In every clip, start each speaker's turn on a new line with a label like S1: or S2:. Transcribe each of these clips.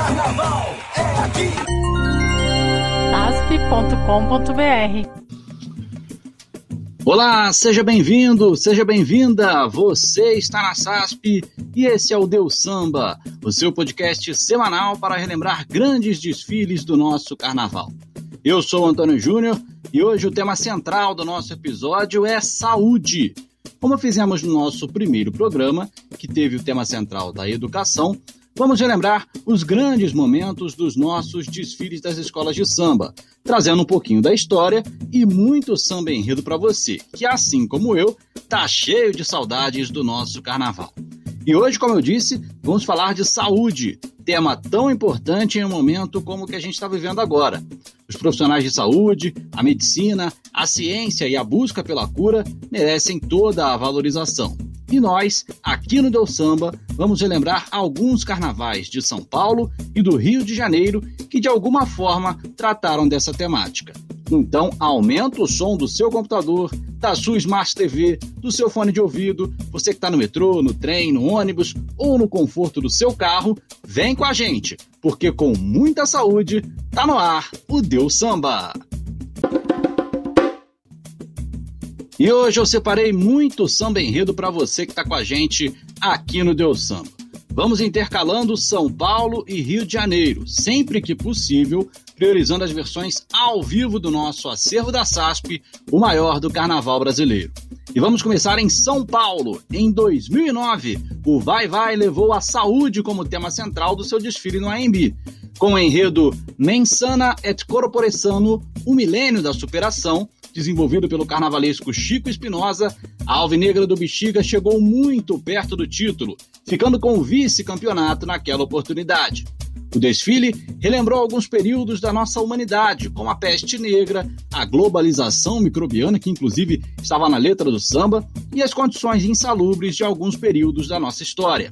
S1: Carnaval é aqui.
S2: asp.com.br
S3: Olá, seja bem-vindo, seja bem-vinda. Você está na SASP e esse é o Deus Samba, o seu podcast semanal para relembrar grandes desfiles do nosso carnaval. Eu sou Antônio Júnior e hoje o tema central do nosso episódio é saúde. Como fizemos no nosso primeiro programa, que teve o tema central da educação, vamos relembrar os grandes momentos dos nossos desfiles das escolas de samba, trazendo um pouquinho da história e muito samba enredo para você, que assim como eu, tá cheio de saudades do nosso carnaval. E hoje, como eu disse, vamos falar de saúde, tema tão importante em um momento como o que a gente está vivendo agora. Os profissionais de saúde, a medicina, a ciência e a busca pela cura merecem toda a valorização. E nós, aqui no Deu Samba, vamos relembrar alguns carnavais de São Paulo e do Rio de Janeiro que de alguma forma trataram dessa temática. Então, aumenta o som do seu computador, da sua Smart TV, do seu fone de ouvido, você que está no metrô, no trem, no ônibus ou no conforto do seu carro, vem com a gente, porque com muita saúde, tá no ar o Deu Samba. E hoje eu separei muito samba enredo para você que está com a gente aqui no Deus Samba. Vamos intercalando São Paulo e Rio de Janeiro, sempre que possível, priorizando as versões ao vivo do nosso acervo da SASP, o maior do carnaval brasileiro. E vamos começar em São Paulo. Em 2009, o Vai Vai levou a saúde como tema central do seu desfile no AMB, com o enredo Mensana et Corpore Sano, o milênio da superação, desenvolvido pelo carnavalesco Chico Espinosa, a Alvinegra do Bexiga chegou muito perto do título, ficando com o vice-campeonato naquela oportunidade. O desfile relembrou alguns períodos da nossa humanidade, como a peste negra, a globalização microbiana, que inclusive estava na letra do samba, e as condições insalubres de alguns períodos da nossa história.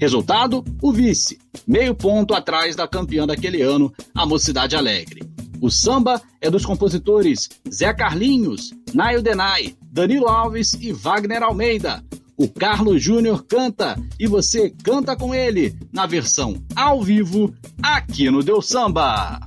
S3: Resultado: o vice, meio ponto atrás da campeã daquele ano, a Mocidade Alegre. O samba é dos compositores Zé Carlinhos, Naio Denai, Danilo Alves e Wagner Almeida. O Carlos Júnior canta e você canta com ele na versão ao vivo aqui no Deu Samba.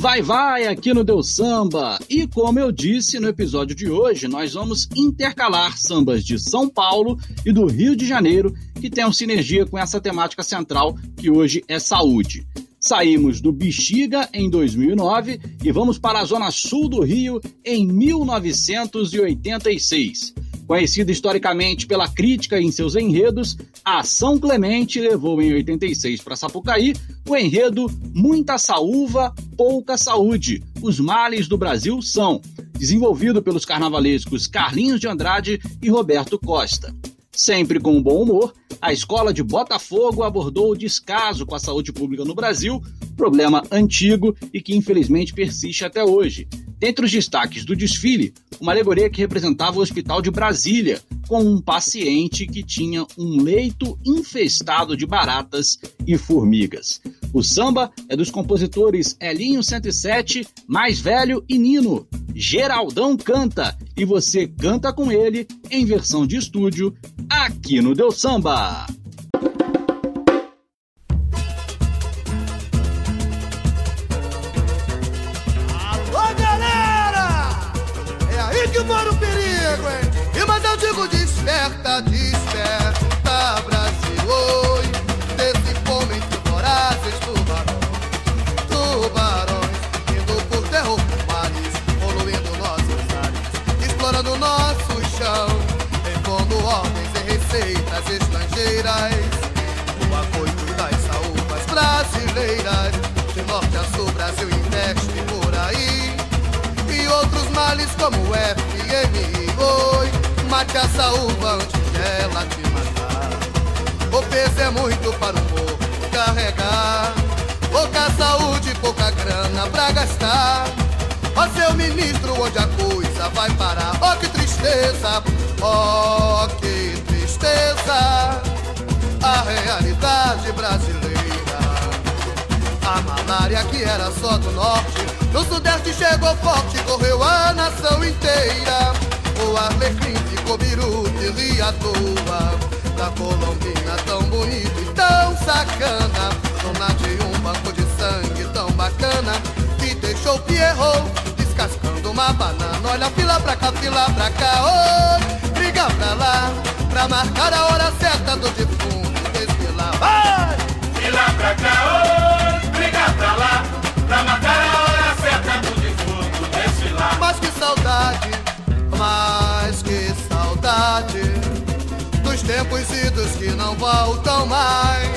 S4: Vai, vai,
S3: aqui no Deu Samba. E como eu disse no episódio de hoje, nós vamos intercalar sambas de São Paulo e do Rio de Janeiro que tenham sinergia com essa temática central que hoje é saúde. Saímos do Bexiga em 2009 e vamos para a zona sul do Rio em 1986. Conhecida historicamente pela crítica em seus enredos, a São Clemente levou em 86 para Sapucaí o enredo Muita Saúva, Pouca Saúde. Os males do Brasil são, desenvolvido pelos carnavalescos Carlinhos de Andrade e Roberto Costa. Sempre com bom humor, a escola de Botafogo abordou o descaso com a saúde pública no Brasil, problema antigo e que infelizmente persiste até hoje. Dentre os destaques do desfile, uma alegoria que representava o Hospital de Brasília, com um paciente que tinha um leito infestado de baratas e formigas. O samba é dos compositores Elinho 107, Mais Velho e Nino. Geraldão canta e você canta com ele em versão de estúdio aqui no Deu Samba.
S5: Alô, galera! É aí que mora o perigo, hein? E mas eu digo disso
S6: desperta, desperta, Brasil, oi, desse homem que vorazes tubarões, tubarões, indo por terror mares, poluindo nossos ares, explorando nosso chão, impondo ordens e receitas estrangeiras, o apoio das saúvas brasileiras, de norte a sul, Brasil investe por aí, e outros males como FMI, oi, mate a saúva antes dela te matar. O peso é muito para o morro carregar. Pouca saúde, pouca grana pra gastar. Ó seu ministro, onde a coisa vai parar? Oh que tristeza, oh que tristeza. A realidade brasileira. A malária que era só do norte, no sudeste chegou forte, correu a nação inteira. O arlecrim ficou biruta e à toa. Da Colombina tão bonito e tão sacana. Dona de um banco de sangue tão bacana. Que deixou Pierrot descascando uma banana. Olha, fila pra cá, fila pra cá. Oi, briga pra lá. Pra marcar a hora certa do defunto desfilar. Vai!
S4: Fila pra cá, oi, briga pra lá, pra marcar a hora certa do defunto desfilar.
S6: Mas que saudade, mas que saudade dos tempos idos que não voltam mais.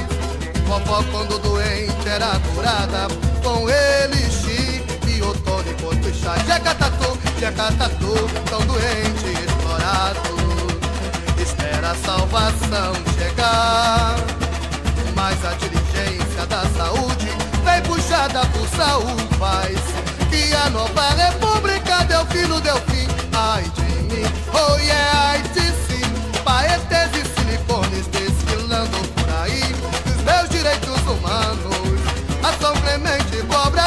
S6: Vovó quando doente era curada com elixir e otônico e chá. Jacatatu, jacatatu, tão doente, explorado. Espera a salvação chegar. Mas a diligência da saúde vem puxada por saúvas. Que a nova república deu fim no deu. Ai de mim, oh yeah, ai de sim. Paetes e silicones desfilando por aí. Os meus direitos humanos. A São Clemente cobra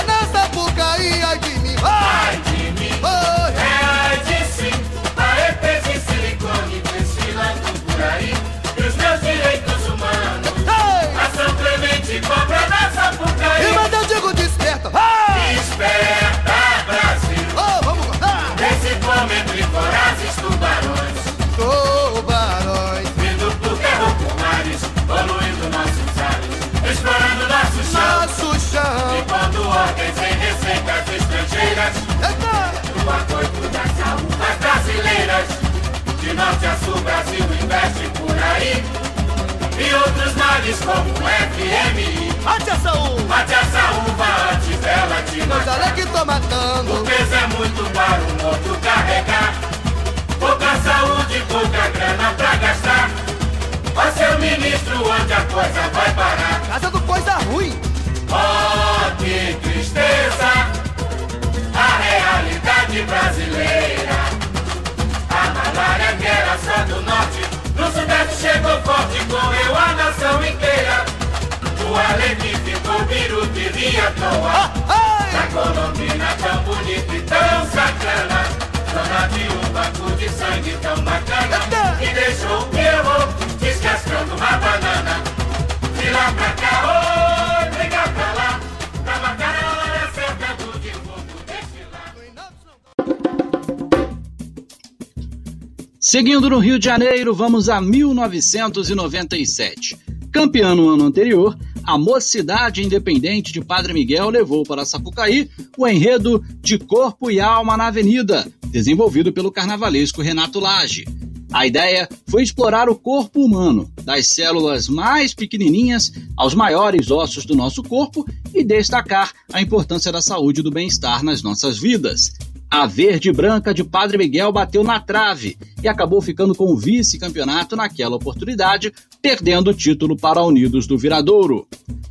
S4: norte a sul, Brasil investe por aí. E outros males como o FMI.
S6: Bate essa uva!
S4: Mate a saúva antes dela te matar.
S6: alegres tô matando.
S4: O peso é muito para o morto carregar. Pouca saúde, pouca grana pra gastar. Ó seu ministro, onde a coisa vai parar?
S6: Casa do coisa ruim.
S4: Oh, que tristeza, a realidade brasileira. A malária que era só do norte, no sudeste chegou forte, correu a nação inteira. O alegre ficou biruta e ria à toa.
S6: Ai!
S4: A Colombina tão bonita e tão sacana. Dona de um banco de sangue tão bacana. E deixou o Pierrot descascando uma banana. De lá pra cá, oi,
S3: Seguindo no Rio de Janeiro, vamos a 1997. Campeã no ano anterior, a Mocidade Independente de Padre Miguel levou para Sapucaí o enredo De Corpo e Alma na Avenida, desenvolvido pelo carnavalesco Renato Lage. A ideia foi explorar o corpo humano, das células mais pequenininhas aos maiores ossos do nosso corpo e destacar a importância da saúde e do bem-estar nas nossas vidas. A verde branca de Padre Miguel bateu na trave e acabou ficando com o vice-campeonato naquela oportunidade, perdendo o título para Unidos do Viradouro.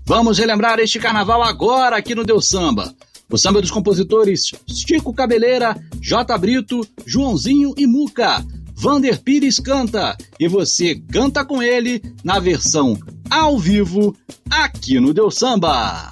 S3: Vamos relembrar este carnaval agora aqui no Deus Samba. O samba dos compositores Chico Cabeleira, J. Brito, Joãozinho e Muca. Vander Pires canta e você canta com ele na versão ao vivo aqui no Deus Samba.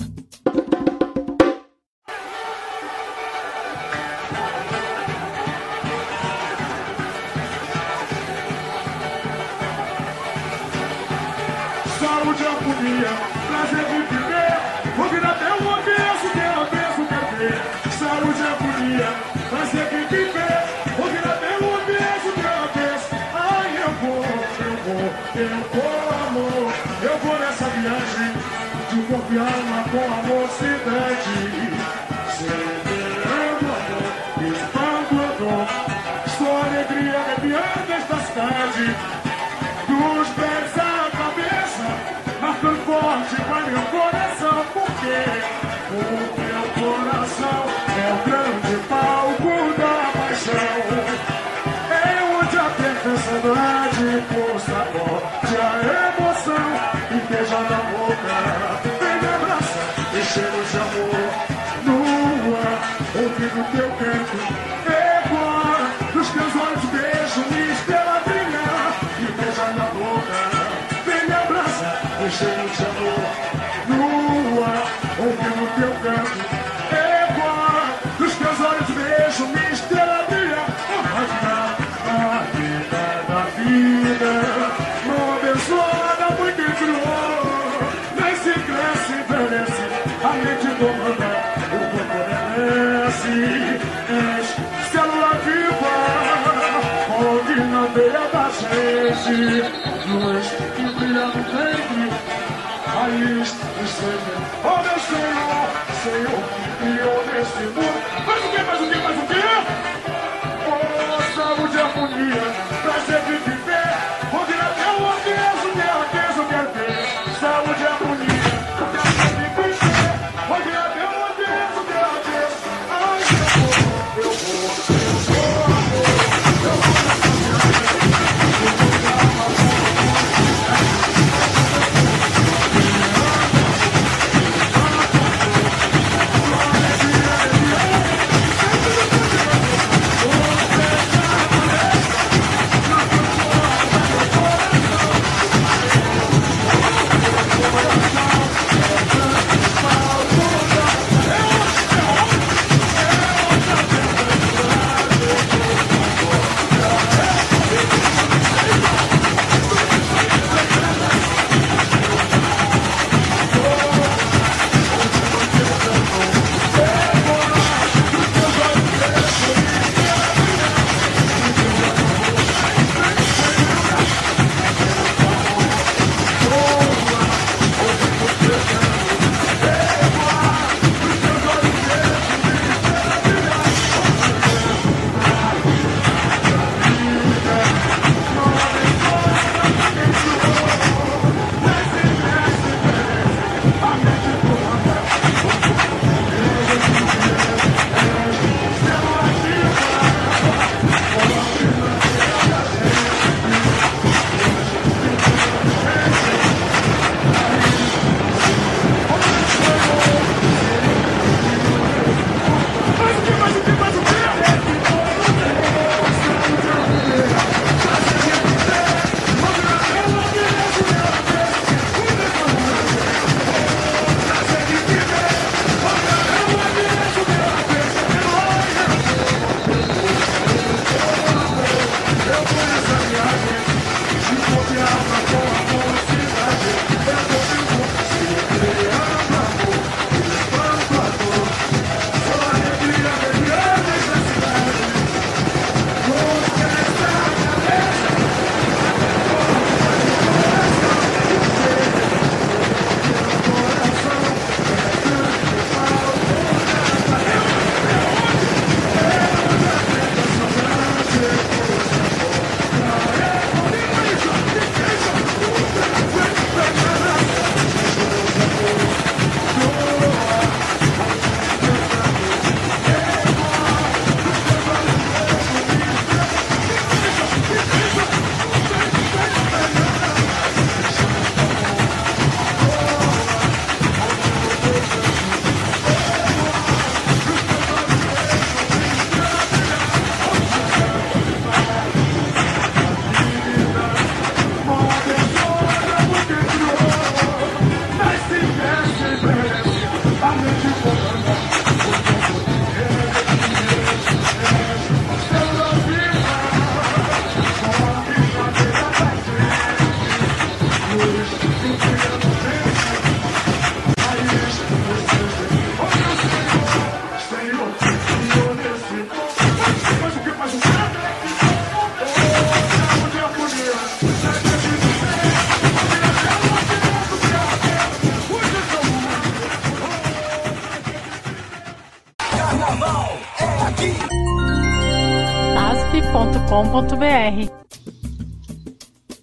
S7: me ama com amor mocidade. Celebrando a dor, espando a dor. Sua alegria arrepiando esta cidade. Dos pés à cabeça, marcando forte para meu coração. Por quê? Porque o meu coração é o grande palco da paixão. É onde a perfeição de por sabor de areia. do que canto.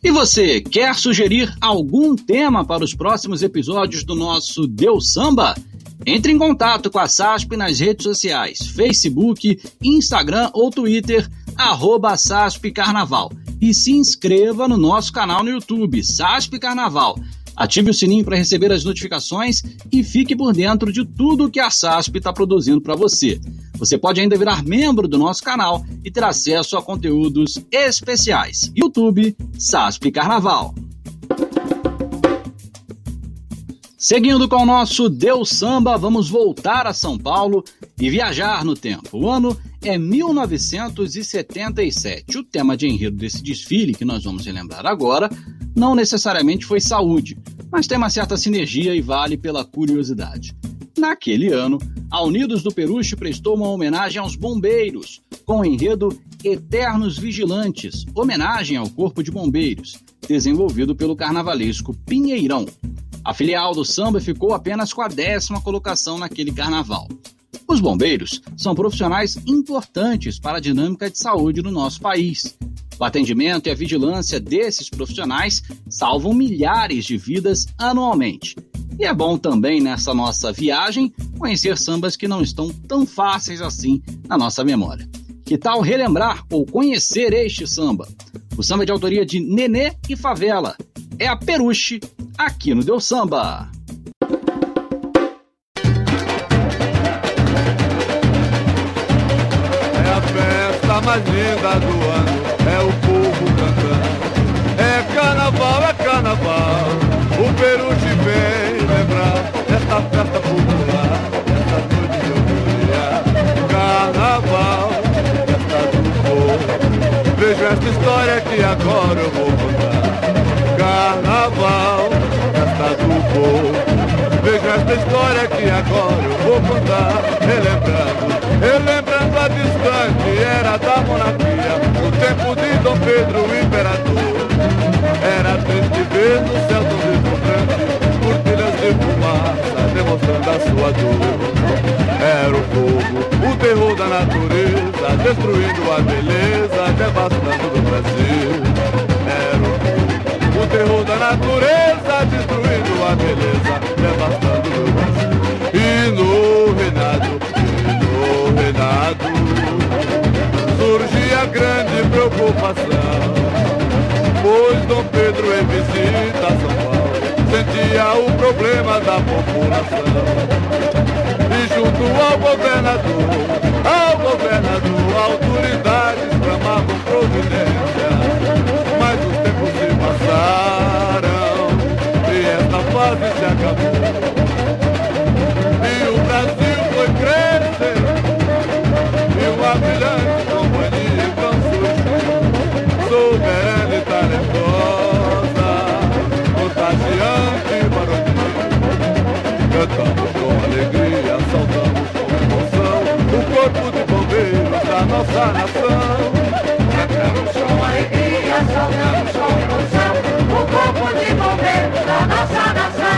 S7: E
S3: você, quer sugerir algum tema para os próximos episódios do nosso Deus Samba? Entre em contato com a SASP nas redes sociais, Facebook, Instagram ou Twitter, arroba SASP Carnaval. E se inscreva no nosso canal no YouTube, SASP Carnaval. Ative o sininho para receber as notificações e fique por dentro de tudo que a SASP está produzindo para você. Você pode ainda virar membro do nosso canal e ter acesso a conteúdos especiais. YouTube SASP Carnaval. Seguindo com o nosso Deus Samba, vamos voltar a São Paulo e viajar no tempo. O ano é 1977. O tema de enredo desse desfile, que nós vamos relembrar agora, não necessariamente foi saúde, mas tem uma certa sinergia e vale pela curiosidade. Naquele ano, a Unidos do Peruche prestou uma homenagem aos bombeiros, com o enredo Eternos Vigilantes, homenagem ao Corpo de Bombeiros, desenvolvido pelo carnavalesco Pinheirão. A filial do samba ficou apenas com a décima colocação naquele carnaval. Os bombeiros são profissionais importantes para a dinâmica de saúde no nosso país. O atendimento e a vigilância desses profissionais salvam milhares de vidas anualmente. E é bom também nessa nossa viagem conhecer sambas que não estão tão fáceis assim na nossa memória. Que tal relembrar ou conhecer este samba? O samba é de autoria de Nenê e Favela. É a Peruche aqui no Deu Samba.
S8: É a festa mais linda do ano, Carnaval, festa do povo. Vejo esta história que agora eu vou contar. Carnaval, festa do povo. Vejo esta história que agora eu vou contar, relembrando, relembrando a distante era da monarquia, no tempo de Dom Pedro, o imperador. Era triste ver no céu tão fumaça, demonstrando a sua dor. Era o fogo, o terror da natureza, destruindo a beleza, devastando o Brasil. Era o fogo, o terror da natureza, destruindo a beleza, devastando o Brasil. E no reinado, e no reinado, surgia grande preocupação. Pois Dom Pedro em visita a São Paulo sentia o problema da população. E junto ao governador, ao governador, autoridades clamavam providência. Mas os tempos se passaram e esta fase se acabou. Da nossa nação.
S9: Cantamos com alegria, saudamos com emoção o corpo de bombeiros da nossa nação.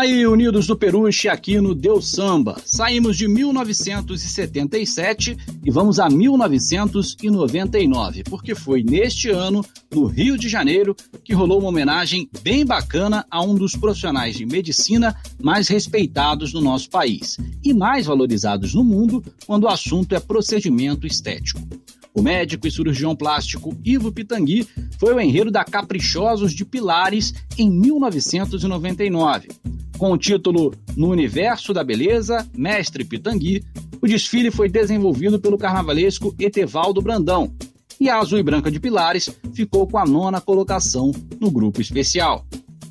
S3: Aí, Unidos do Peruche, aqui no Deus Samba. Saímos de 1977 e vamos a 1999, porque foi neste ano, no Rio de Janeiro, que rolou uma homenagem bem bacana a um dos profissionais de medicina mais respeitados no nosso país e mais valorizados no mundo quando o assunto é procedimento estético. O médico e cirurgião plástico Ivo Pitangui foi o enredo da Caprichosos de Pilares em 1999. Com o título No Universo da Beleza, Mestre Pitangui, o desfile foi desenvolvido pelo carnavalesco Etevaldo Brandão, e a Azul e Branca de Pilares ficou com a nona colocação no grupo especial.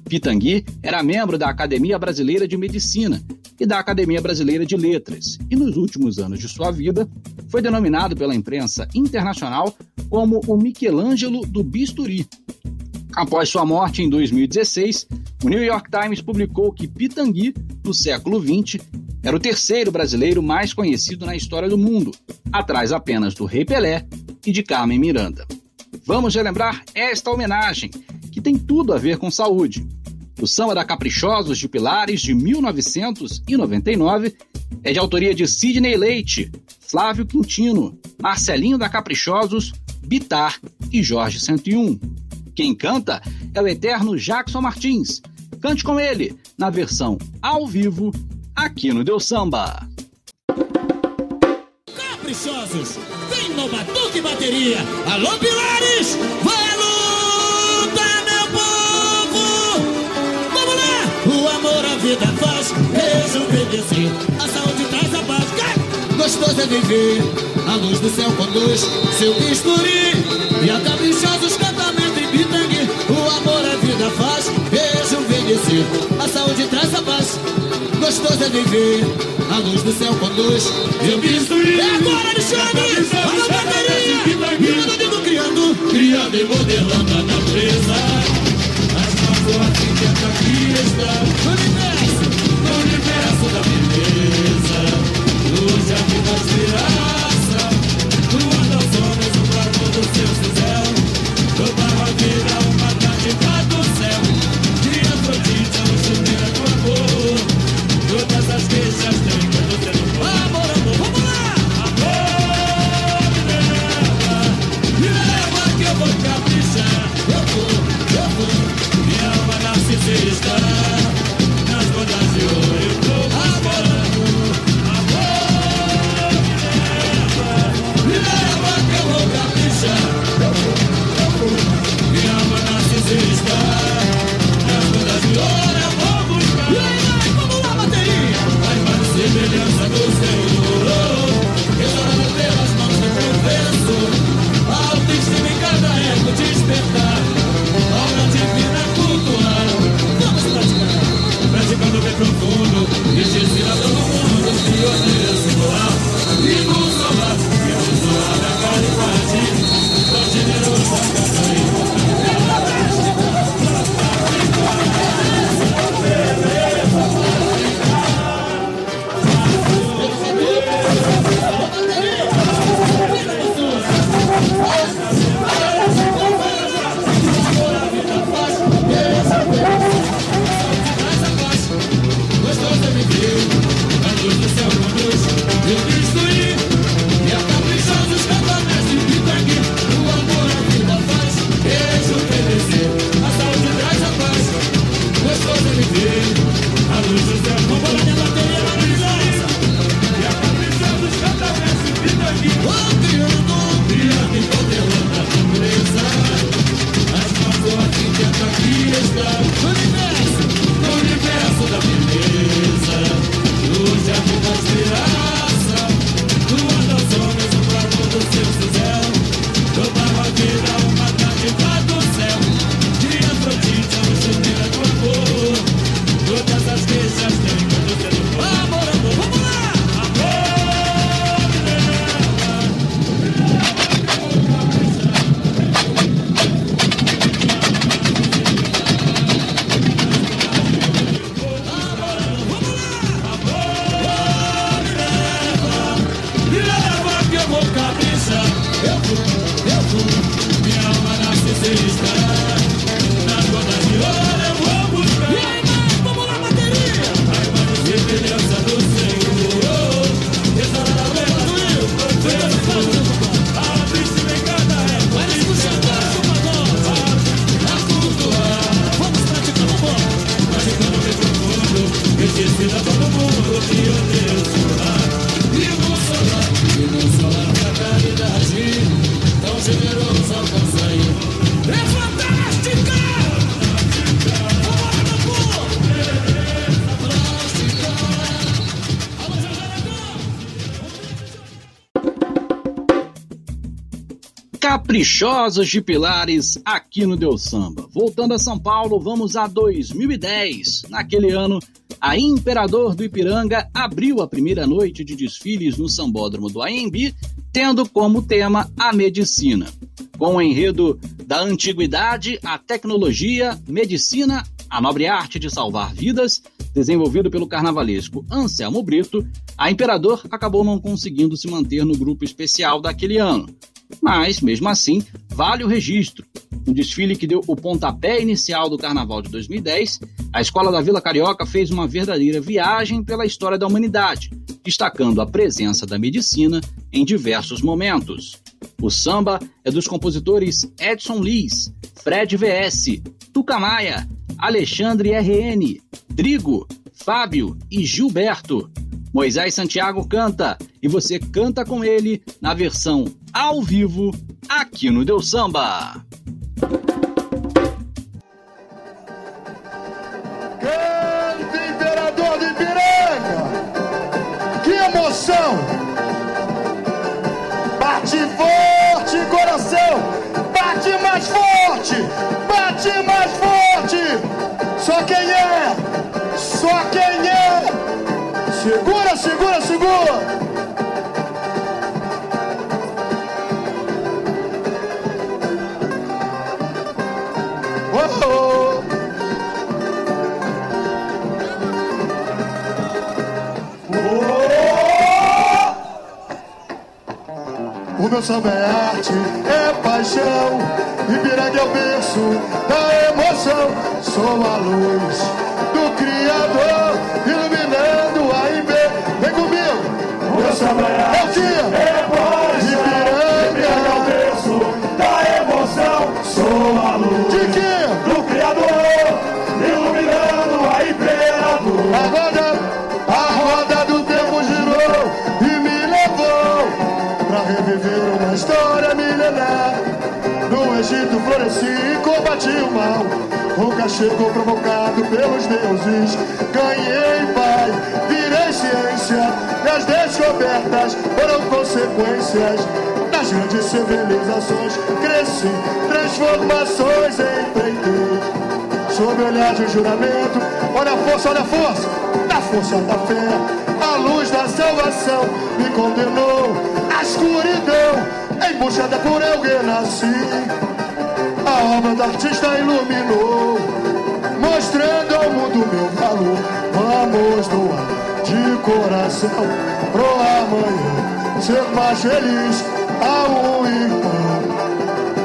S3: Pitangui era membro da Academia Brasileira de Medicina e da Academia Brasileira de Letras, e nos últimos anos de sua vida foi denominado pela imprensa internacional como o Michelangelo do Bisturi. Após sua morte em 2016, o New York Times publicou que Pitangui, no século XX, era o terceiro brasileiro mais conhecido na história do mundo, atrás apenas do Rei Pelé e de Carmen Miranda. Vamos relembrar esta homenagem, que tem tudo a ver com saúde. O Samba da Caprichosos de Pilares, de 1999, é de autoria de Sidney Leite, Flávio Quintino, Marcelinho da Caprichosos, Bitar e Jorge 101. Quem canta é o eterno Jackson Martins. Cante com ele, na versão ao vivo, aqui no Deu Samba.
S10: Caprichosos, vem no Batuque Bateria. Alô, Pilares, vai é viver, a luz do céu conduz seu bisturi. E a Caprichosos cantamento em bitangue. O amor a vida faz rejuvenescer. A saúde traz a paz. Gostoso é viver, a luz do céu conduz seu bisturi. É agora, Alexandre! Alô, bateria! E o amigo criando, criando e modelando a natureza. As mãos arquiteta aqui está. No universo, no universo da beleza. Luz a vida esperança. Doando aos homens o favor do seu Caprichosos de
S3: Pilares aqui no Deus Samba. Voltando a São Paulo, vamos a 2010. Naquele ano, a Imperador do Ipiranga abriu a primeira noite de desfiles no Sambódromo do AMB, tendo como tema a medicina. com o enredo da antiguidade à tecnologia, medicina, a nobre arte de salvar vidas, desenvolvido pelo carnavalesco Anselmo Brito, a Imperador acabou não conseguindo se manter no grupo especial daquele ano. Mas, mesmo assim, vale o registro. Um desfile que deu o pontapé inicial do Carnaval de 2010, a Escola da Vila Carioca fez uma verdadeira viagem pela história da humanidade, destacando a presença da medicina em diversos momentos. O samba é dos compositores Edson Liz, Fred VS, Tuca Maia, Alexandre RN, Drigo, Fábio e Gilberto. Moisés Santiago canta e você canta com ele na versão ao vivo aqui no Deus Samba.
S11: Canta, Imperador de Ipiranga! Que emoção! Bate forte, coração! Bate mais forte! Bate mais forte! Só quem é! Segura, segura, segura! Oh, oh. O meu samba é arte, é paixão. Ipiranga é o berço da emoção. Sou a luz O cachorro provocado pelos deuses. Ganhei paz, virei ciência. E as descobertas foram consequências das grandes civilizações. Cresci, transformações empreendei. Sob o olhar de juramento, olha a força, olha a força, da força da fé, a luz da salvação me condenou à escuridão, em busca da cura eu renasci. A obra do artista iluminou, mostrando ao mundo meu valor. Vamos doar de coração pro amanhã, ser mais feliz ao irmão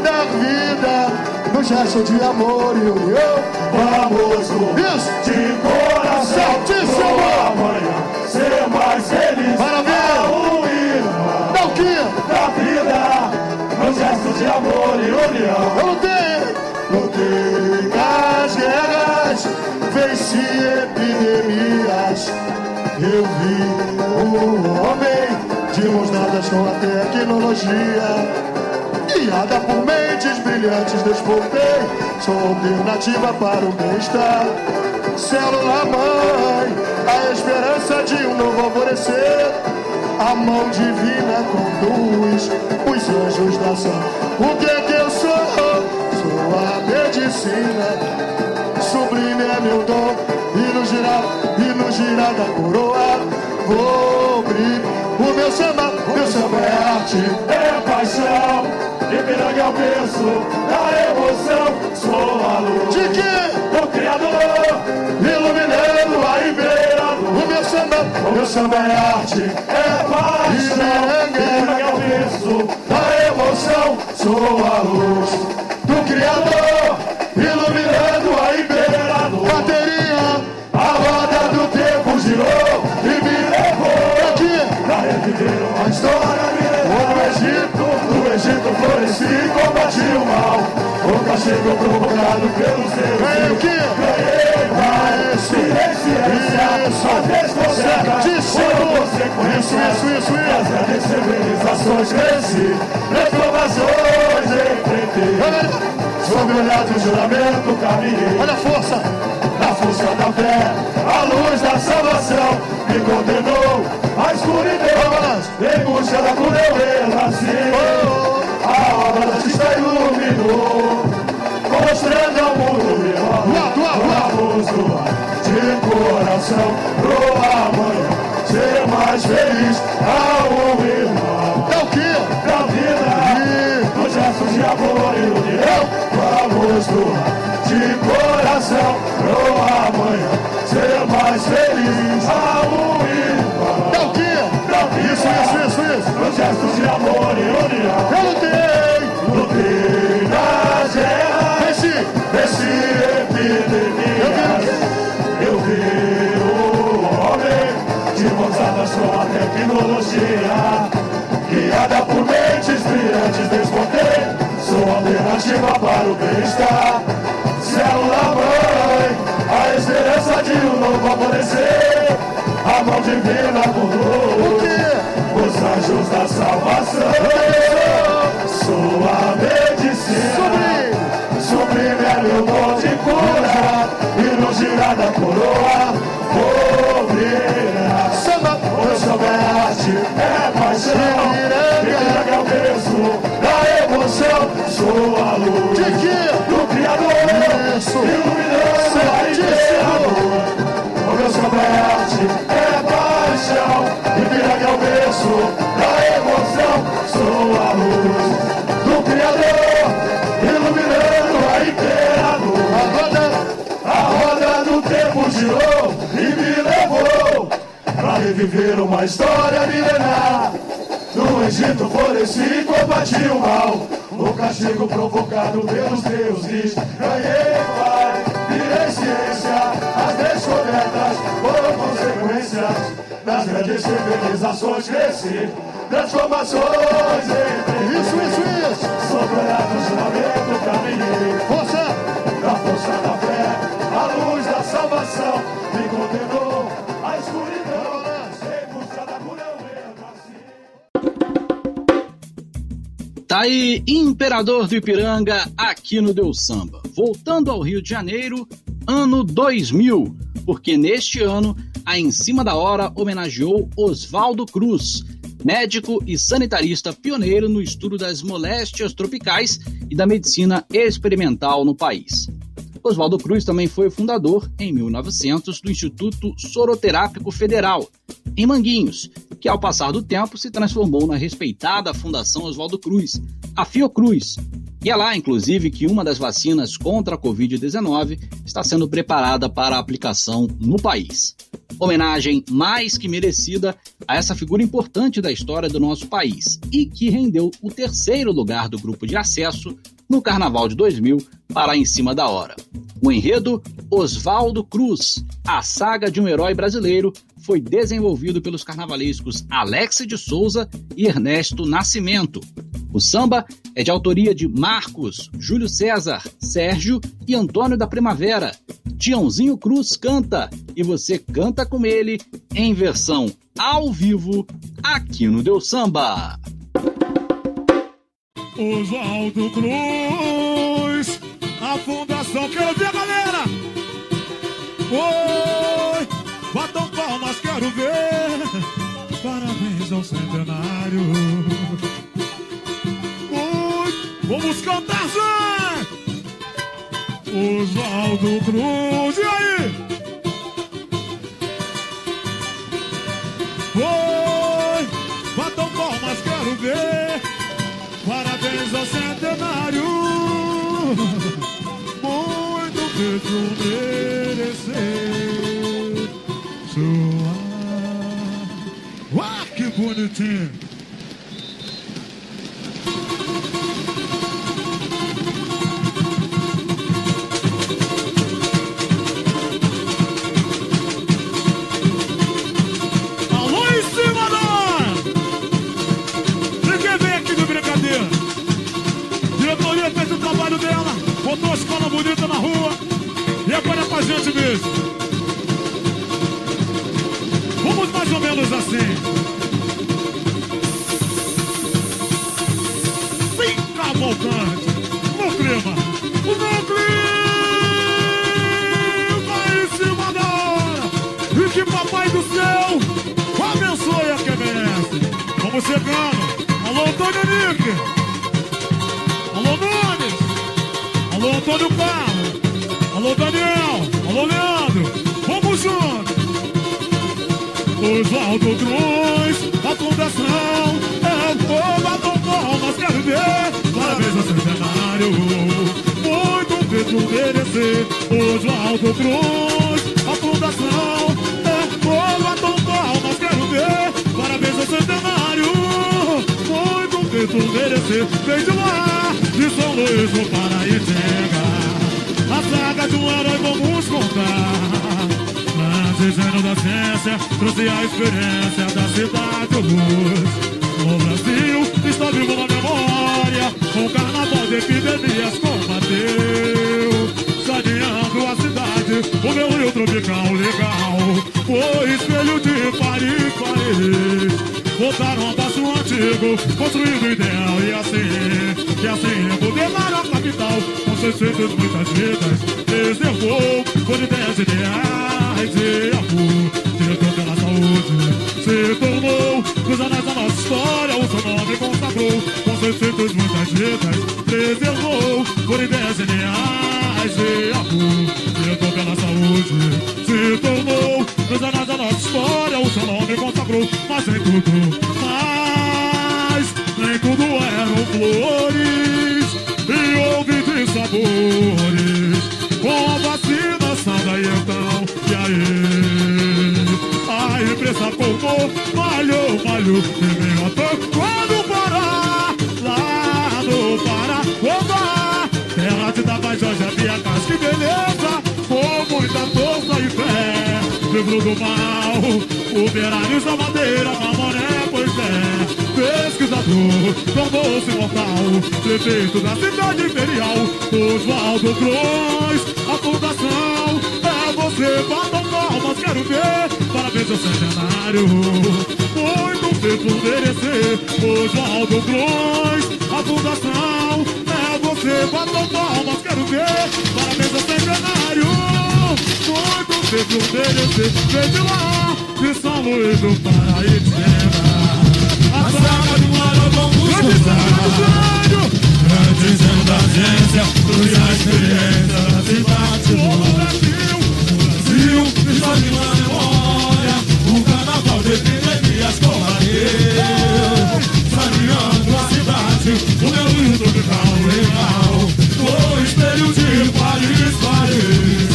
S11: dar vida no gesto de amor e união. Vamos Isso. de coração Certíssimo. amanhã ser mais feliz. Maravilha. Ao irmão Dá o quê? Da vida no gesto de amor e união. Eu dadas com a tecnologia. Guiada por mentes brilhantes, despontei. Sou alternativa para o bem-estar. Célula mãe, a esperança de um novo alvorecer. A mão divina conduz os anjos da ação. O que é que eu sou? Sou a medicina. Sublime é meu dom e no girar, e no girar da coroa vou brilhar. O meu samba, meu samba é arte, é paixão. Ipiranga é o berço da emoção. Sou a luz de quê? Do Criador, iluminando a Imperador. O meu samba, o meu samba é arte, é paixão. Ipiranga é o berço da emoção. Sou a luz do Criador, história. No Egito, no Egito floresci e combati o mal. O castigo provocado pelos deuses. Ganhei o quê? Ganhei mais. Ciência, às vezes consequência. Isso, isso, isso, isso. As grandes civilizações cresci, transformações enfrentei. Sob o olhar do juramento caminhei. Olha a força. Na força da fé, a luz da salvação me condenou escuridão, vem puxada com meu ela assim. A obra da artista iluminou, mostrando ao mundo melhor. Vamos doar de coração pro amanhã, ser mais feliz ao irmão. É o que Da vida, nos gestos de amor
S7: e
S12: união. Vamos doar de coração pro amanhã, ser mais feliz ao irmão. gestos de amor e união. Eu
S11: lutei,
S12: lutei nas guerras,
S11: esse
S12: esse epidemias. Eu vi, o homem de mãos dadas com a tecnologia,
S7: guiada por mentes brilhantes desse Sou sua alternativa para o bem-estar. Célula mãe, a esperança de um novo amanhecer. A mão divina por os anjos da salvação. Sua medicina, suprime é meu dom de cura. E no girar da coroa, vou brilhar. O samba é arte, é paixão. Piranga é o berço da emoção. Sou a luz do Criador, iluminando a inteira o meu samba é paixão E Piranga é o berço da emoção. Sou a luz do Criador Iluminando a inteira luz A roda do tempo girou e me levou Pra reviver uma história milenar. No Egito floresci combati o mal. O castigo provocado pelos deuses. Ganhei descobertas foram consequências Das grandes civilizações cresci Transformações entre Isso, isso, isso. Soberano juramento caminhei Força! Da força da fé A luz da salvação Me condenou à escuridão. Renasci
S3: Tá aí, Imperador do Ipiranga, aqui no Deus Samba. Voltando ao Rio de Janeiro, ano 2000, porque neste ano a Em Cima da Hora homenageou Oswaldo Cruz, médico e sanitarista pioneiro no estudo das moléstias tropicais e da medicina experimental no país. Oswaldo Cruz também foi fundador, em 1900, do Instituto Soroterápico Federal, em Manguinhos, que ao passar do tempo se transformou na respeitada Fundação Oswaldo Cruz, a Fiocruz. E é lá, inclusive, que uma das vacinas contra a Covid-19 está sendo preparada para aplicação no país. Homenagem mais que merecida a essa figura importante da história do nosso país e que rendeu o terceiro lugar do grupo de acesso no Carnaval de 2000 para Em Cima da Hora. O enredo Oswaldo Cruz, a saga de um herói brasileiro, foi desenvolvido pelos carnavalescos Alex de Souza e Ernesto Nascimento. O samba é de autoria de Marcos, Júlio César, Sérgio e Antônio da Primavera. Tiãozinho Cruz canta e você canta com ele em versão ao vivo aqui no Deu Samba.
S7: Oswaldo Cruz, a fundação. Quero ver, galera! Oi, batam palmas, quero ver. Parabéns ao centenário. Oi, vamos cantar, Zé! Oswaldo Cruz, e aí? Oi, batam palmas, quero ver. Muito feito merecer. Sua. Que bonitinho. De. Diretoria fez o trabalho dela, botou a escola bonita é pra gente mesmo. Vamos mais ou menos assim. Fica voltante no clima. O núcleo vai em cima da hora. E que papai do céu abençoe a quem. Vamos chegando. Alô, Antônio Henrique. Alô, Nunes. Alô, Antônio Carlos. Alô, Daniel. Alô, Leandro. Vamos juntos. Oswaldo Cruz, a fundação é o povo, batom palmas, quero ver. Ao centenário. Muito feito merecer. Oswaldo Cruz, a fundação é o povo, batom palmas, quero ver. Parabéns ao centenário. Muito feito merecer. Vem de lá, de São Luís no Paraíba. A saga um herói vamos contar. Dizendo da ciência, trouxe a experiência da cidade luz. O Brasil está vivo na memória, o carnaval de epidemias combateu. Saneando a cidade, o meu rio tropical legal. Foi espelho de Paris, Paris. Voltaram ao passo antigo, construindo ideal e assim, e assim modelaram a capital com seus feitos muitas vidas. Preservou por ideias ideais e amor, diretor pela saúde. Se tornou nos anais da nossa história, o seu nome consagrou com seus feitos muitas vidas. Preservou por ideias ideais e amor, diretor pela saúde. Se tornou nos anais da nossa história, o seu nome consagrou, mas em tudo malhou, malhou, e veio a tanto quando parar, lá no Pará, oba! Terra de Tapajós, havia casa, que beleza, com muita força e fé, livro do mal, operários da madeira, mamoré, pois é. Pesquisador, tornou-se mortal Prefeito da cidade imperial. Oswaldo Cruz, a fundação É você, batam palmas, quero ver. Parabéns ao centenário Muito feito merecer Oswaldo Cruz, a fundação É você, batam palmas, quero ver. Parabéns ao centenário Muito feito merecer Vem de lá, de São Luís do Paraíba. A saga do Marabão Grande sendo da agência, trouxe a experiência da cidade do Brasil. Brasil está viva na cidade, o meu rio tropical legal. O espelho de Paris, Paris.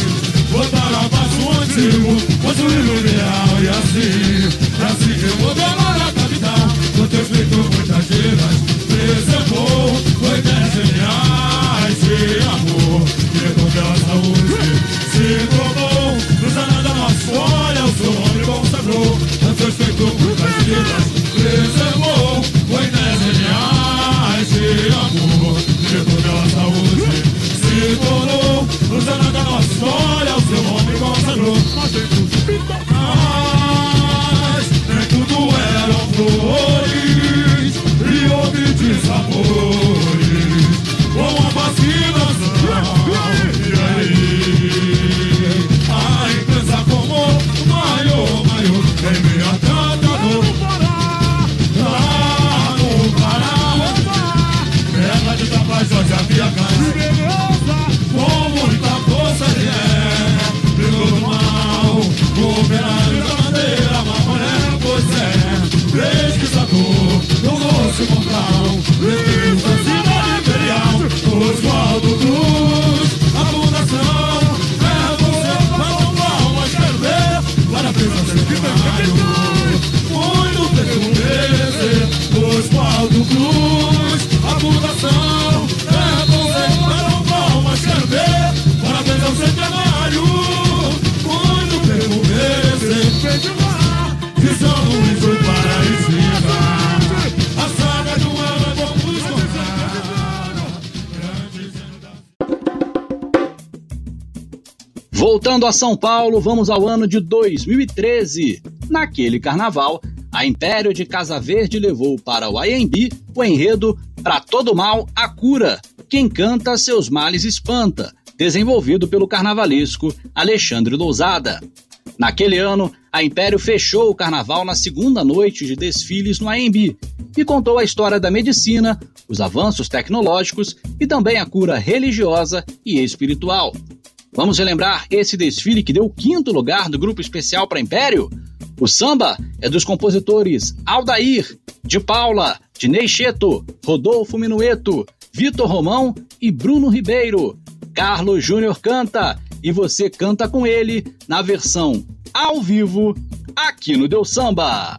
S7: Botaram a passo antigo, construindo o ideal e assim, assim remodelaram a capital. Com teus feitos muitas vidas, preservou, foi ideias geniais e amor, diretor pela saúde, se tornou, nos anais da nossa história, o seu nome consagrou, com teus feitos muitas vidas, anais da nossa história, A
S3: São Paulo, vamos ao ano de 2013. Naquele carnaval, a Império de Casa Verde levou para o IMB o enredo Pra Todo Mal a Cura, quem canta seus males espanta, desenvolvido pelo carnavalesco Alexandre Lousada. Naquele ano, a Império fechou o carnaval na segunda noite de desfiles no AMB e contou a história da medicina, os avanços tecnológicos e também a cura religiosa e espiritual. Vamos relembrar esse desfile que deu o quinto lugar do grupo especial para Império? O samba é dos compositores Aldair, de Paula, Dinei Cheto, Rodolfo Minueto, Vitor Romão e Bruno Ribeiro. Carlos Júnior canta e você canta com ele na versão ao vivo aqui no Deu Samba.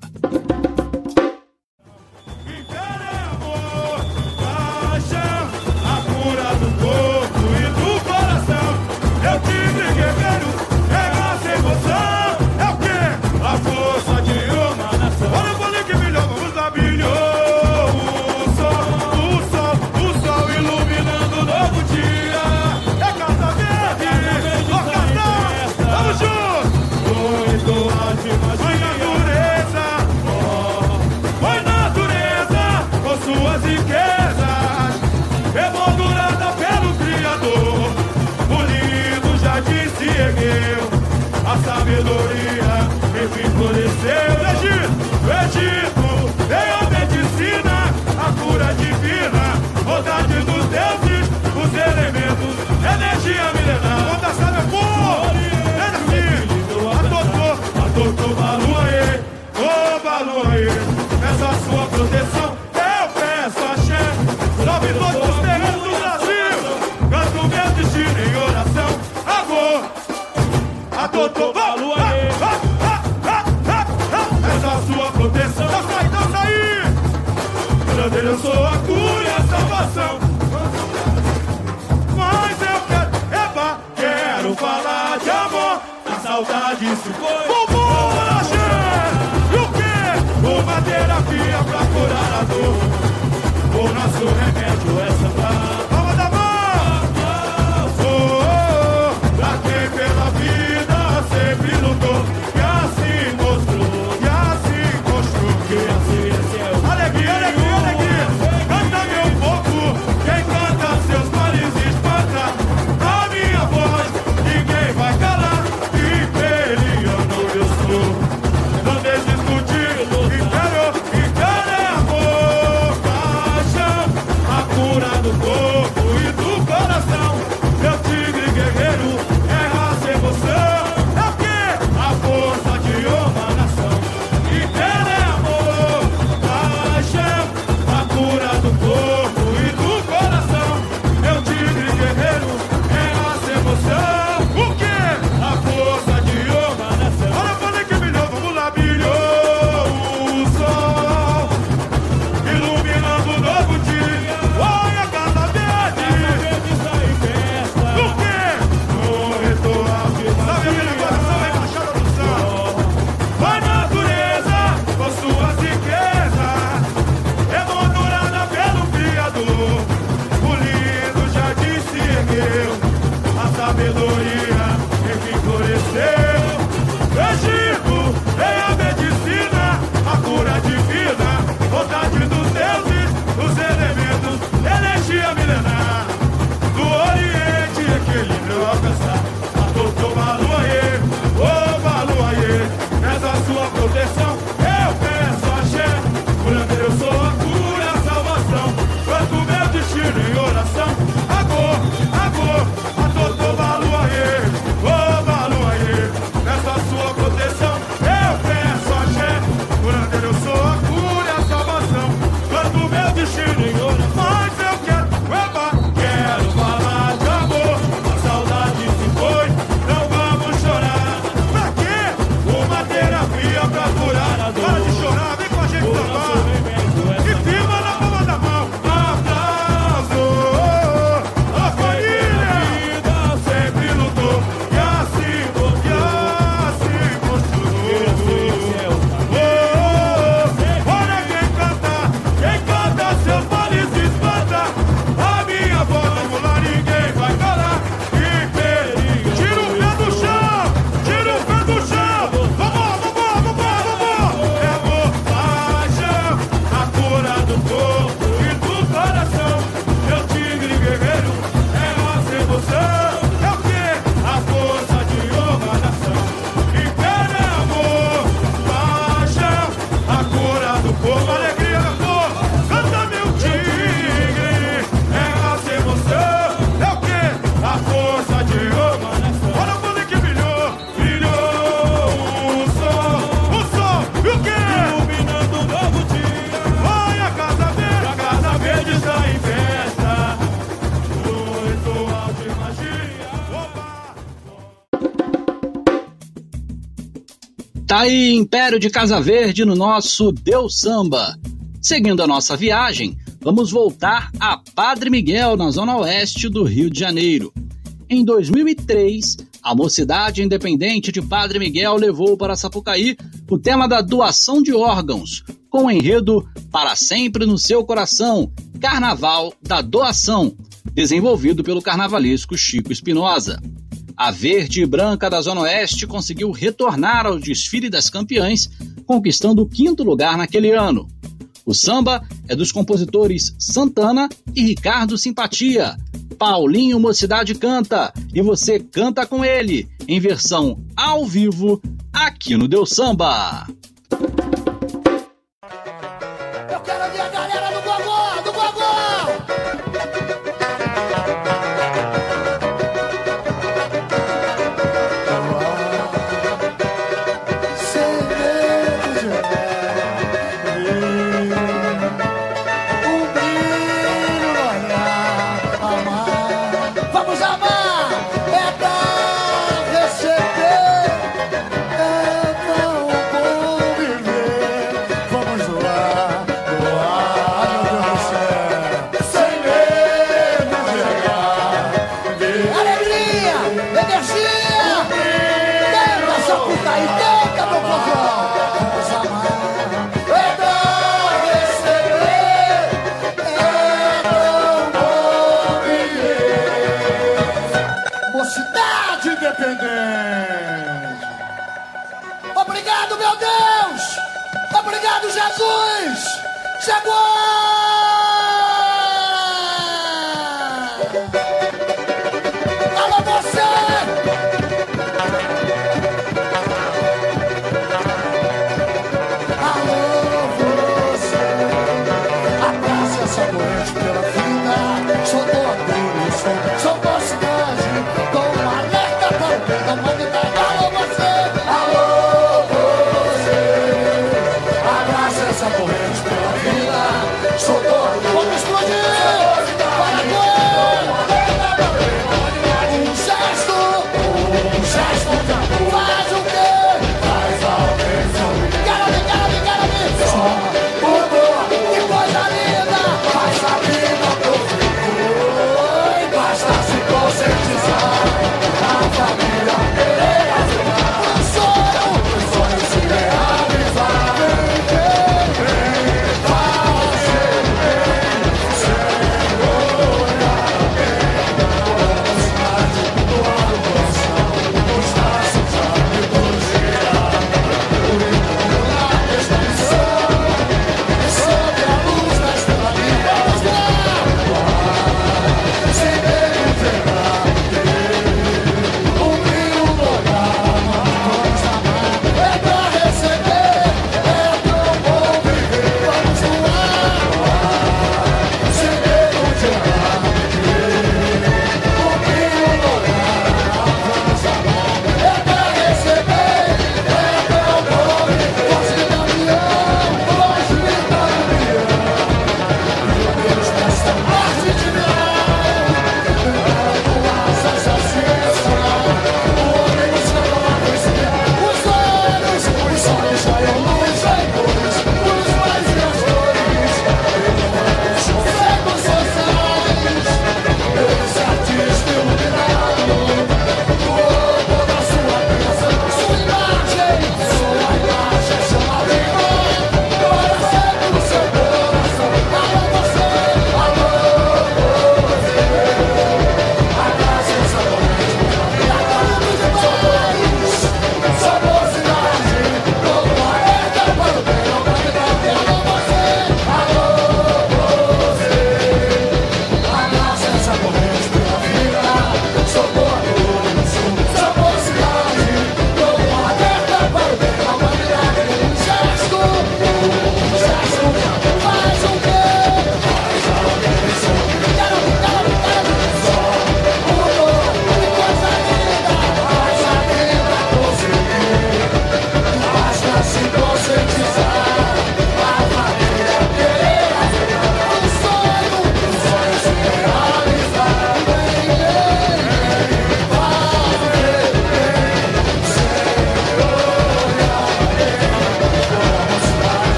S3: Tá aí Império de Casa Verde no nosso Deus Samba. Seguindo a nossa viagem, vamos voltar a Padre Miguel, na zona oeste do Rio de Janeiro. Em 2003, a Mocidade Independente de Padre Miguel levou para Sapucaí o tema da doação de órgãos, com o enredo Para Sempre no Seu Coração Carnaval da Doação, desenvolvido pelo carnavalesco Chico Espinosa. A verde e branca da Zona Oeste conseguiu retornar ao desfile das campeãs, conquistando o quinto lugar naquele ano. O samba é dos compositores Santana e Ricardo Simpatia. Paulinho Mocidade canta e você canta com ele, em versão ao vivo, aqui no Deu Samba.
S5: Jesus! Chegou!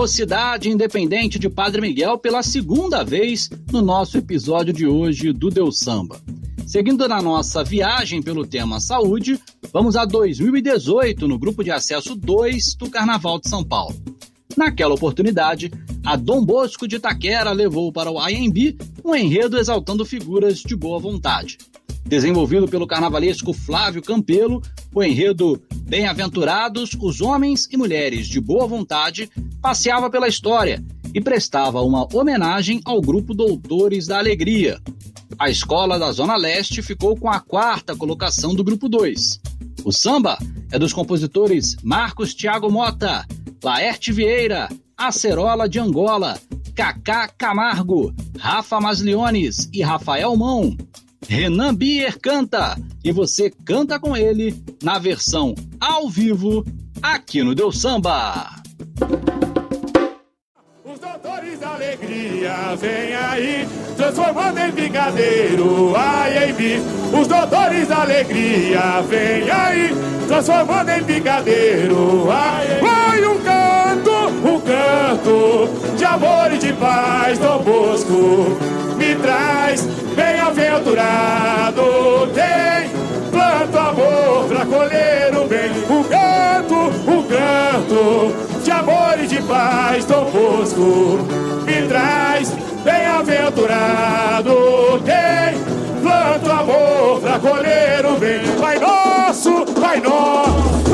S5: Mocidade
S3: Independente de Padre Miguel pela segunda vez no nosso episódio de hoje do Deus Samba. Seguindo na nossa viagem pelo tema saúde, vamos a 2018 no grupo de acesso 2 do Carnaval de São Paulo. Naquela oportunidade, a Dom Bosco de Itaquera levou para o IMB um enredo exaltando figuras de boa vontade. Desenvolvido pelo carnavalesco Flávio Campelo, o enredo Bem-aventurados os homens e mulheres de boa vontade passeava pela história e prestava uma homenagem ao grupo Doutores da Alegria. A escola da Zona Leste ficou com a quarta colocação do grupo 2. O samba é dos compositores Marcos Thiago Mota, Laerte Vieira, Acerola de Angola, Cacá Camargo, Rafa Masliones e Rafael Mão. Renan Bier canta e você canta com ele na versão ao vivo aqui no Deus Samba.
S7: Os doutores da alegria vem aí, transformando em brigadeiro a AMB. Os doutores da alegria vem aí, transformando em brigadeiro a Foi um canto, um canto de amor e de paz, Dom Bosco me traz. Bem-aventurado tem planto amor pra colher o bem. Um canto, um canto de amor e de paz, Dom Bosco me traz. Bem
S13: Bem-aventurado quem planta o amor pra colher o bem. Pai nosso, Pai nosso.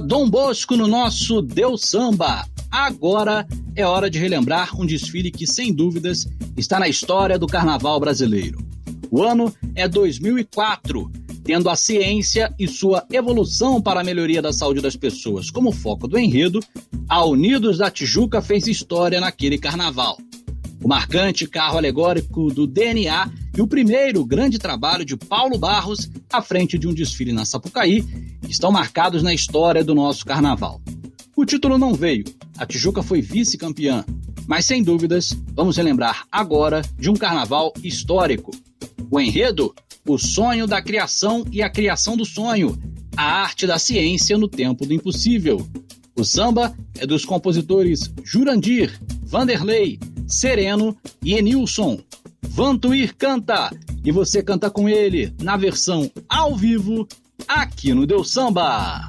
S13: Dom Bosco
S3: no nosso Deus Samba. Agora é hora de relembrar um desfile que, sem dúvidas, está na história do carnaval brasileiro. O ano é 2004, tendo a ciência e sua evolução para a melhoria da saúde das pessoas como foco do enredo, a Unidos da Tijuca fez história naquele carnaval. O marcante carro alegórico do DNA e o primeiro grande trabalho de Paulo Barros à frente de um desfile na Sapucaí estão marcados na história do nosso carnaval. O título não veio, a Tijuca foi vice-campeã, mas sem dúvidas vamos relembrar agora de um carnaval histórico. O enredo? O sonho da criação e a criação do sonho, a arte da ciência no tempo do impossível. O samba é dos compositores Jurandir, Vanderlei, Sereno e Enilson. Vantuir canta e você canta com ele na versão ao vivo aqui no Deus Samba.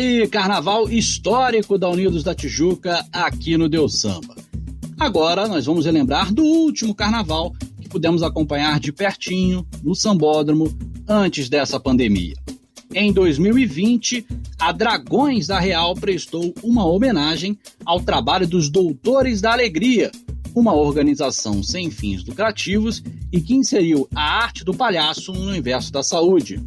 S3: Aí, carnaval histórico da Unidos da Tijuca aqui no Deus Samba. Agora nós vamos relembrar do último carnaval que pudemos acompanhar de pertinho no Sambódromo antes dessa pandemia. Em 2020, a Dragões da Real prestou uma homenagem ao trabalho dos Doutores da Alegria, uma organização sem fins lucrativos e que inseriu a arte do palhaço no universo da saúde.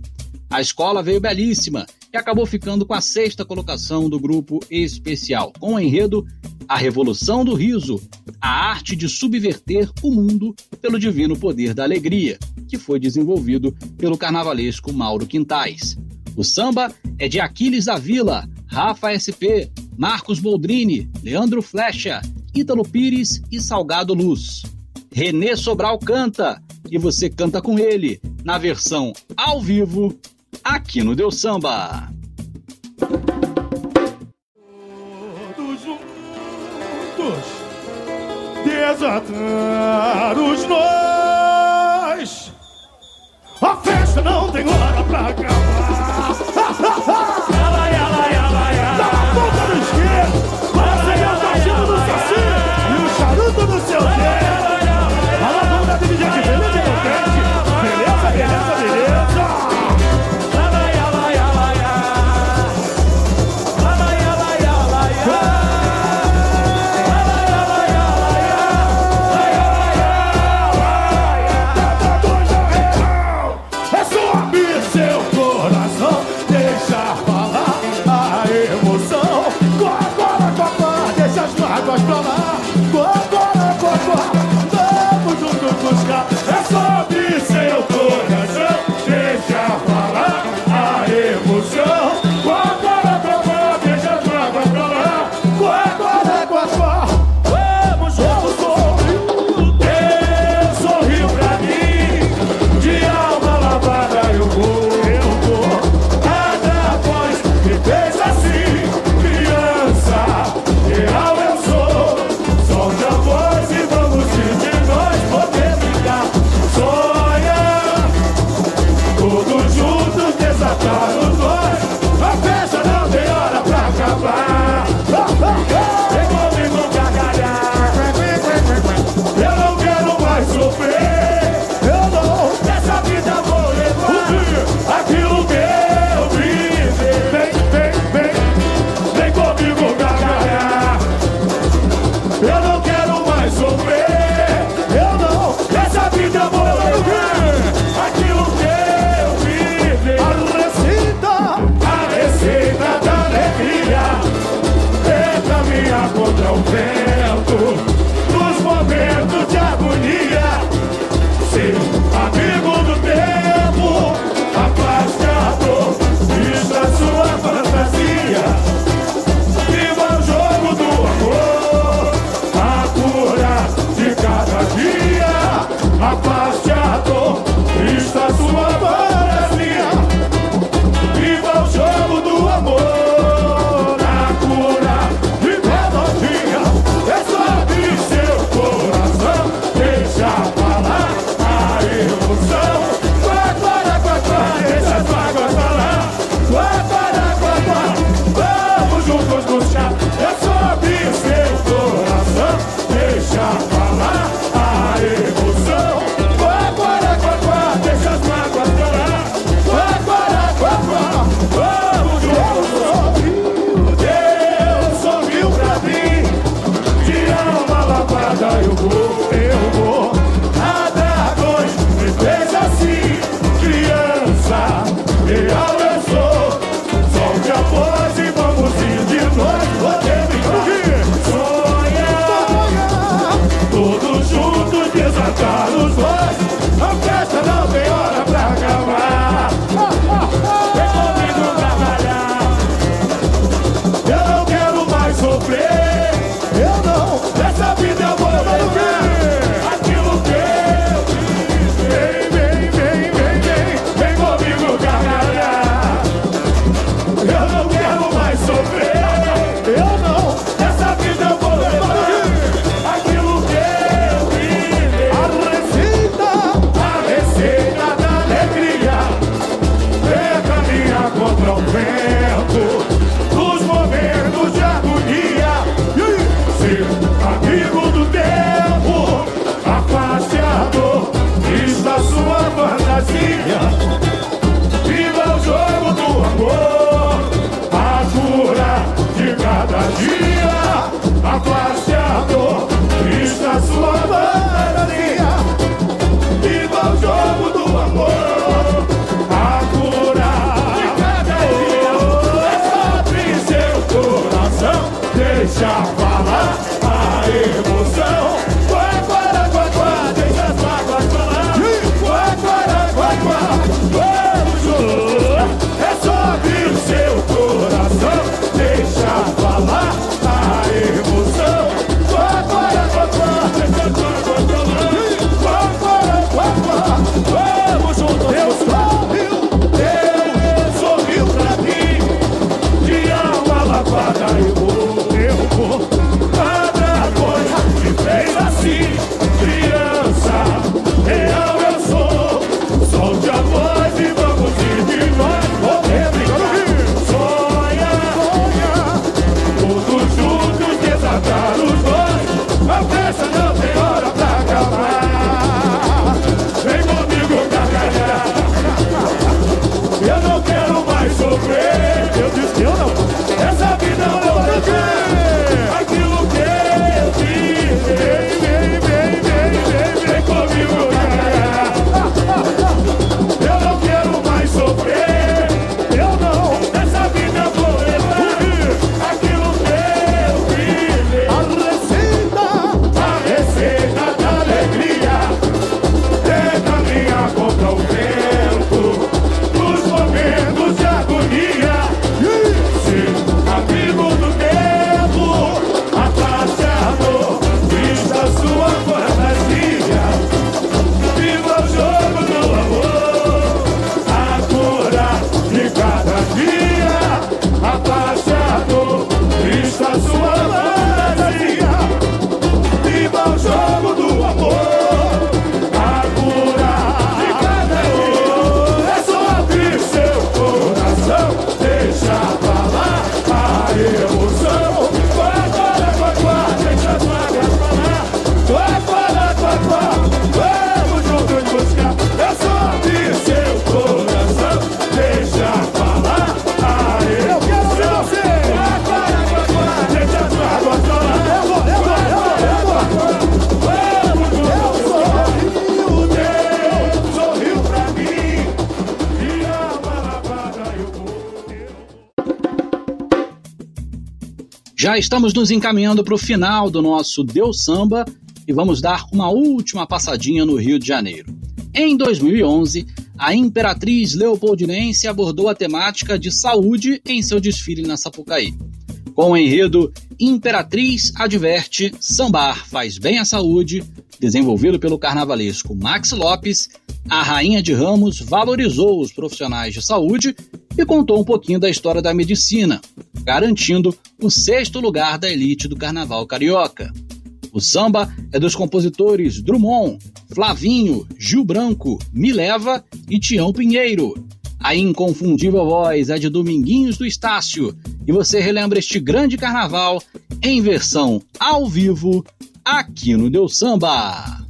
S3: A escola veio belíssima e acabou ficando com a sexta colocação do grupo especial, com o enredo A Revolução do Riso, a arte de subverter o mundo pelo divino poder da alegria, que foi desenvolvido pelo carnavalesco Mauro Quintais. O samba é de Aquiles da Vila, Rafa SP, Marcos Boldrini, Leandro Flecha, Ítalo Pires e Salgado Luz. Renê Sobral canta e você canta com ele na versão ao vivo aqui no Deus Samba.
S13: Todos juntos, desatados nós. A festa não tem hora pra acabar.
S3: Já estamos nos encaminhando para o final do nosso Deus Samba e vamos dar uma última passadinha no Rio de Janeiro. Em 2011, a Imperatriz Leopoldinense abordou a temática de saúde em seu desfile na Sapucaí. Com o enredo Imperatriz Adverte Sambar Faz Bem à Saúde, desenvolvido pelo carnavalesco Max Lopes, a Rainha de Ramos valorizou os profissionais de saúde e contou um pouquinho da história da medicina, garantindo o sexto lugar da elite do Carnaval Carioca. O samba é dos compositores Drummond, Flavinho, Gil Branco, Mileva e Tião Pinheiro. A inconfundível voz é de Dominguinhos do Estácio e você relembra este grande carnaval em versão ao vivo aqui no Deu Samba.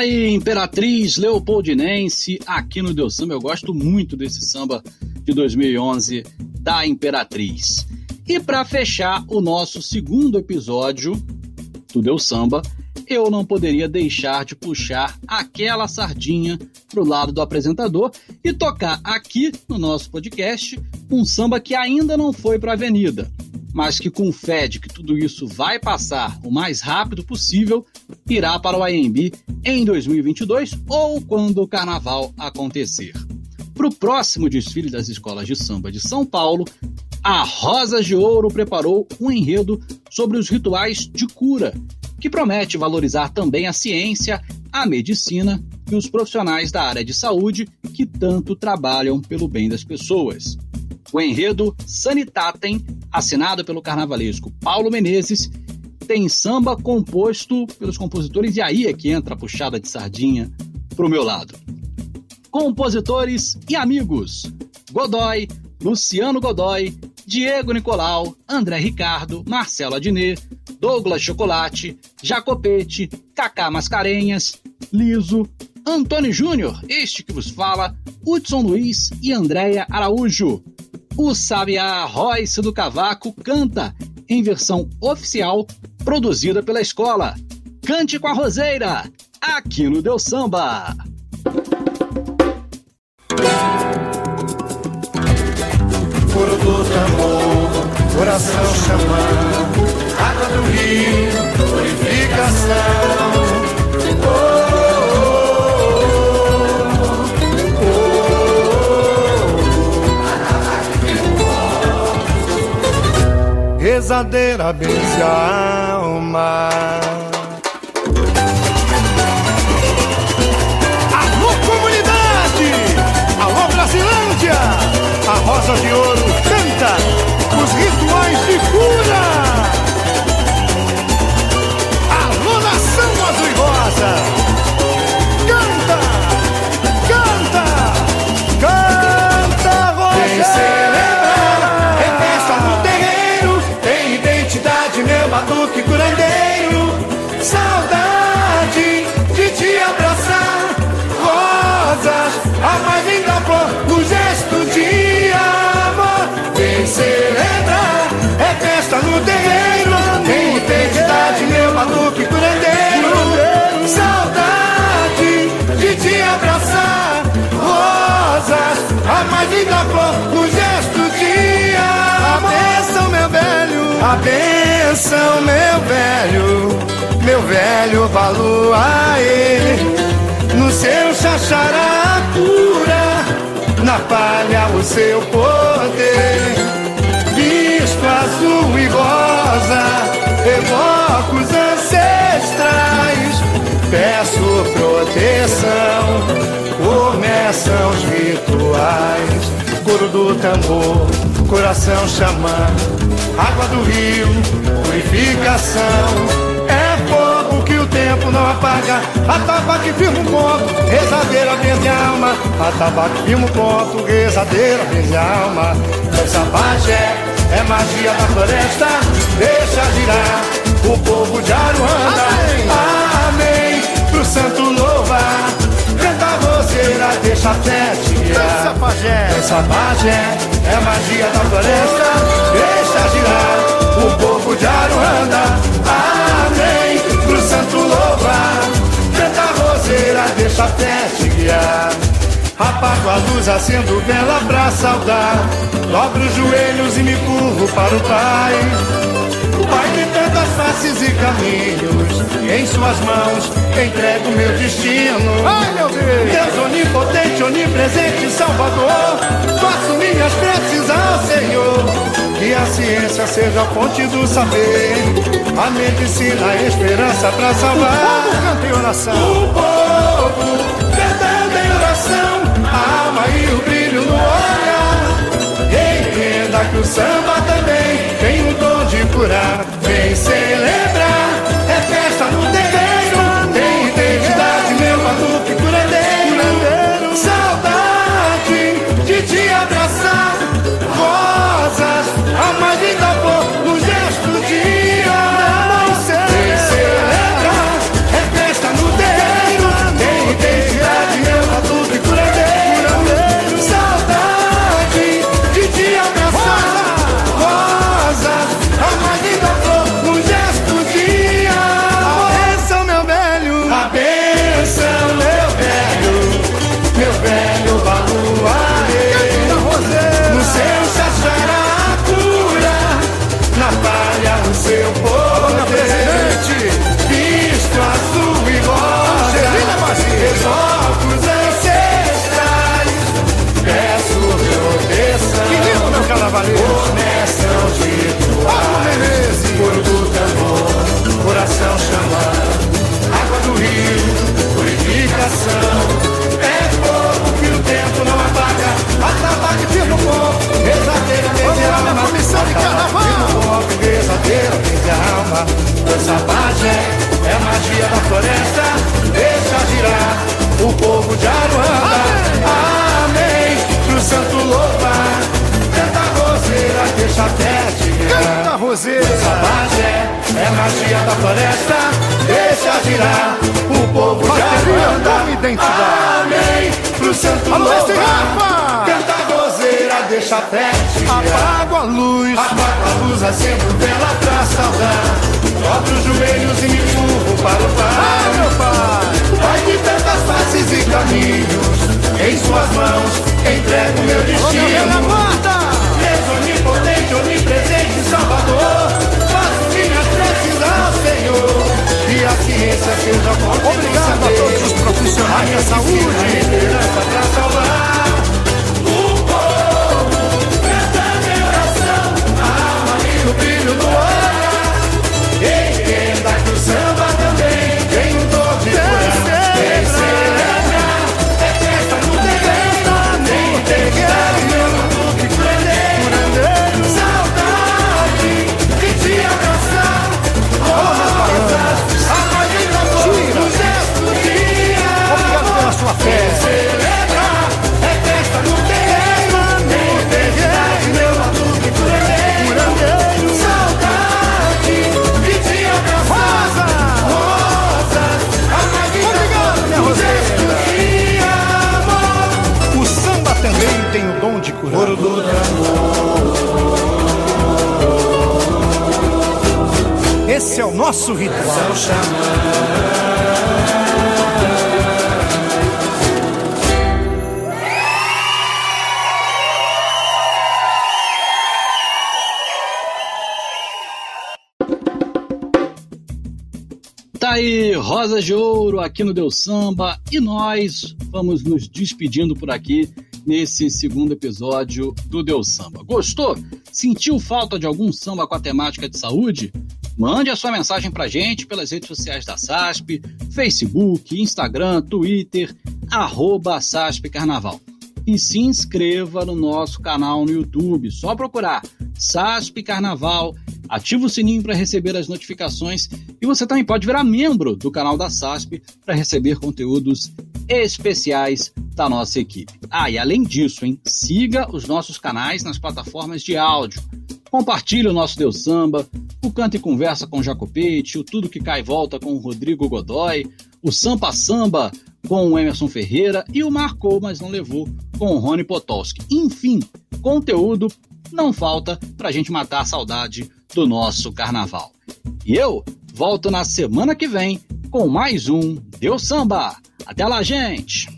S3: Aí, Imperatriz Leopoldinense, aqui no Deus Samba. Eu gosto muito desse samba de 2011 da Imperatriz. E para fechar o nosso segundo episódio do Deus Samba, eu não poderia deixar de puxar aquela sardinha pro lado do apresentador e tocar aqui no nosso podcast um samba que ainda não foi para a avenida, mas que com de que tudo isso vai passar o mais rápido possível, irá para o AMB em 2022 ou quando o carnaval acontecer. Para o próximo desfile das escolas de samba de São Paulo, a Rosas de Ouro preparou um enredo sobre os rituais de cura, que promete valorizar também a ciência, a medicina e os profissionais da área de saúde que tanto trabalham pelo bem das pessoas. O enredo Sanitatem, assinado pelo carnavalesco Paulo Menezes, tem samba composto pelos compositores, e aí é que entra a puxada de sardinha pro meu lado. Compositores e amigos: Godoy, Luciano Godoy, Diego Nicolau, André Ricardo, Marcelo Adnet, Douglas Chocolate, Jacopete, Cacá Mascarenhas, Liso, Antônio Júnior, este que vos fala, Hudson Luiz e Andréia Araújo. O Sabiá Royce do Cavaco canta em versão oficial produzida pela escola. Cante com a Roseira, aqui no Deu Samba.
S14: Coro do tambor, coração chamando, água do rio, purificação. Rezadeira benze a alma. Alô, comunidade! Alô, Brasilândia! A Rosa de Ouro canta os rituais de cura! A benção, meu velho, meu velho valor. No seu chachará a cura, na palha o seu poder. Visto azul e rosa, evoco os ancestrais, peço proteção, começam do tambor, coração xamã, água do rio, purificação. É fogo que o tempo não apaga, atabaque firma um ponto, rezadeira vende alma, atabaque firma um ponto, rezadeira vende alma. Essa pajé é magia da floresta, deixa girar o povo de Aruanda. Amém, pro santo louvar, roseira, deixa a fé te guiar.
S5: Dança, pajé.
S14: Essa pajé é magia da floresta, deixa girar o povo de Aruanda. Amém, pro santo louvar, canta roseira, deixa a te guiar. Apago a luz, acendo vela pra saudar. Dobro os joelhos e me curvo para o Pai. O Pai faces e caminhos. Em suas mãos entrego meu destino.
S5: Ai, meu Deus!
S14: Deus onipotente, onipresente, Salvador. Faço minhas preces ao Senhor. Que a ciência seja a fonte do saber. A medicina, a esperança pra salvar.
S5: Canta em oração.
S14: O povo cantando em oração, a alma e o brilho no olhar. Entenda que o samba também tem o dom de curar. Vem Dança pajé, é magia da floresta. Deixa girar o povo de Aruanda. Amém. Pro santo louvar. Canta roseira, deixa até.
S5: Canta, Roseira.
S14: Sabagé é magia da floresta, deixa girar o povo de Aruanda. Amém, pro santo
S5: Alô,
S14: louvar. Canta a roseira, deixa a guiar.
S5: Apago a luz.
S14: Apaga a luz, acendo vela pra saudar. Dobro os joelhos e me curvo para o
S5: Ai,
S14: Pai.
S5: meu pai.
S14: Pai de tantas faces e caminhos, em suas mãos entrego meu destino.
S5: aguarda.
S14: Deus onipotente, onipresente, Salvador, faço minhas preces ao Senhor. E a ciência seja forte
S5: Obrigado a todos os profissionais da saúde.
S14: A esperança pra salvar.
S5: Nosso ritual.
S3: Tá aí, Rosas de Ouro aqui no Deus Samba e nós vamos nos despedindo por aqui nesse segundo episódio do Deus Samba. Gostou? Sentiu falta de algum samba com a temática de saúde? Mande a sua mensagem pra gente pelas redes sociais da SASP, Facebook, Instagram, Twitter, arroba SASP Carnaval. E se inscreva no nosso canal no YouTube, só procurar SASP Carnaval, ativa o sininho para receber as notificações e você também pode virar membro do canal da SASP para receber conteúdos especiais da nossa equipe. Ah, e além disso, hein, siga os nossos canais nas plataformas de áudio. Compartilhe o nosso Deus Samba, o Canta e Conversa com Jacopete, o Tudo que Cai Volta com o Rodrigo Godoy, o Sampa Samba com o Emerson Ferreira e o Marcou, mas não levou com o Rony Potolski. Enfim, conteúdo não falta para a gente matar a saudade do nosso carnaval. E eu volto na semana que vem com mais um Deus Samba. Até lá, gente!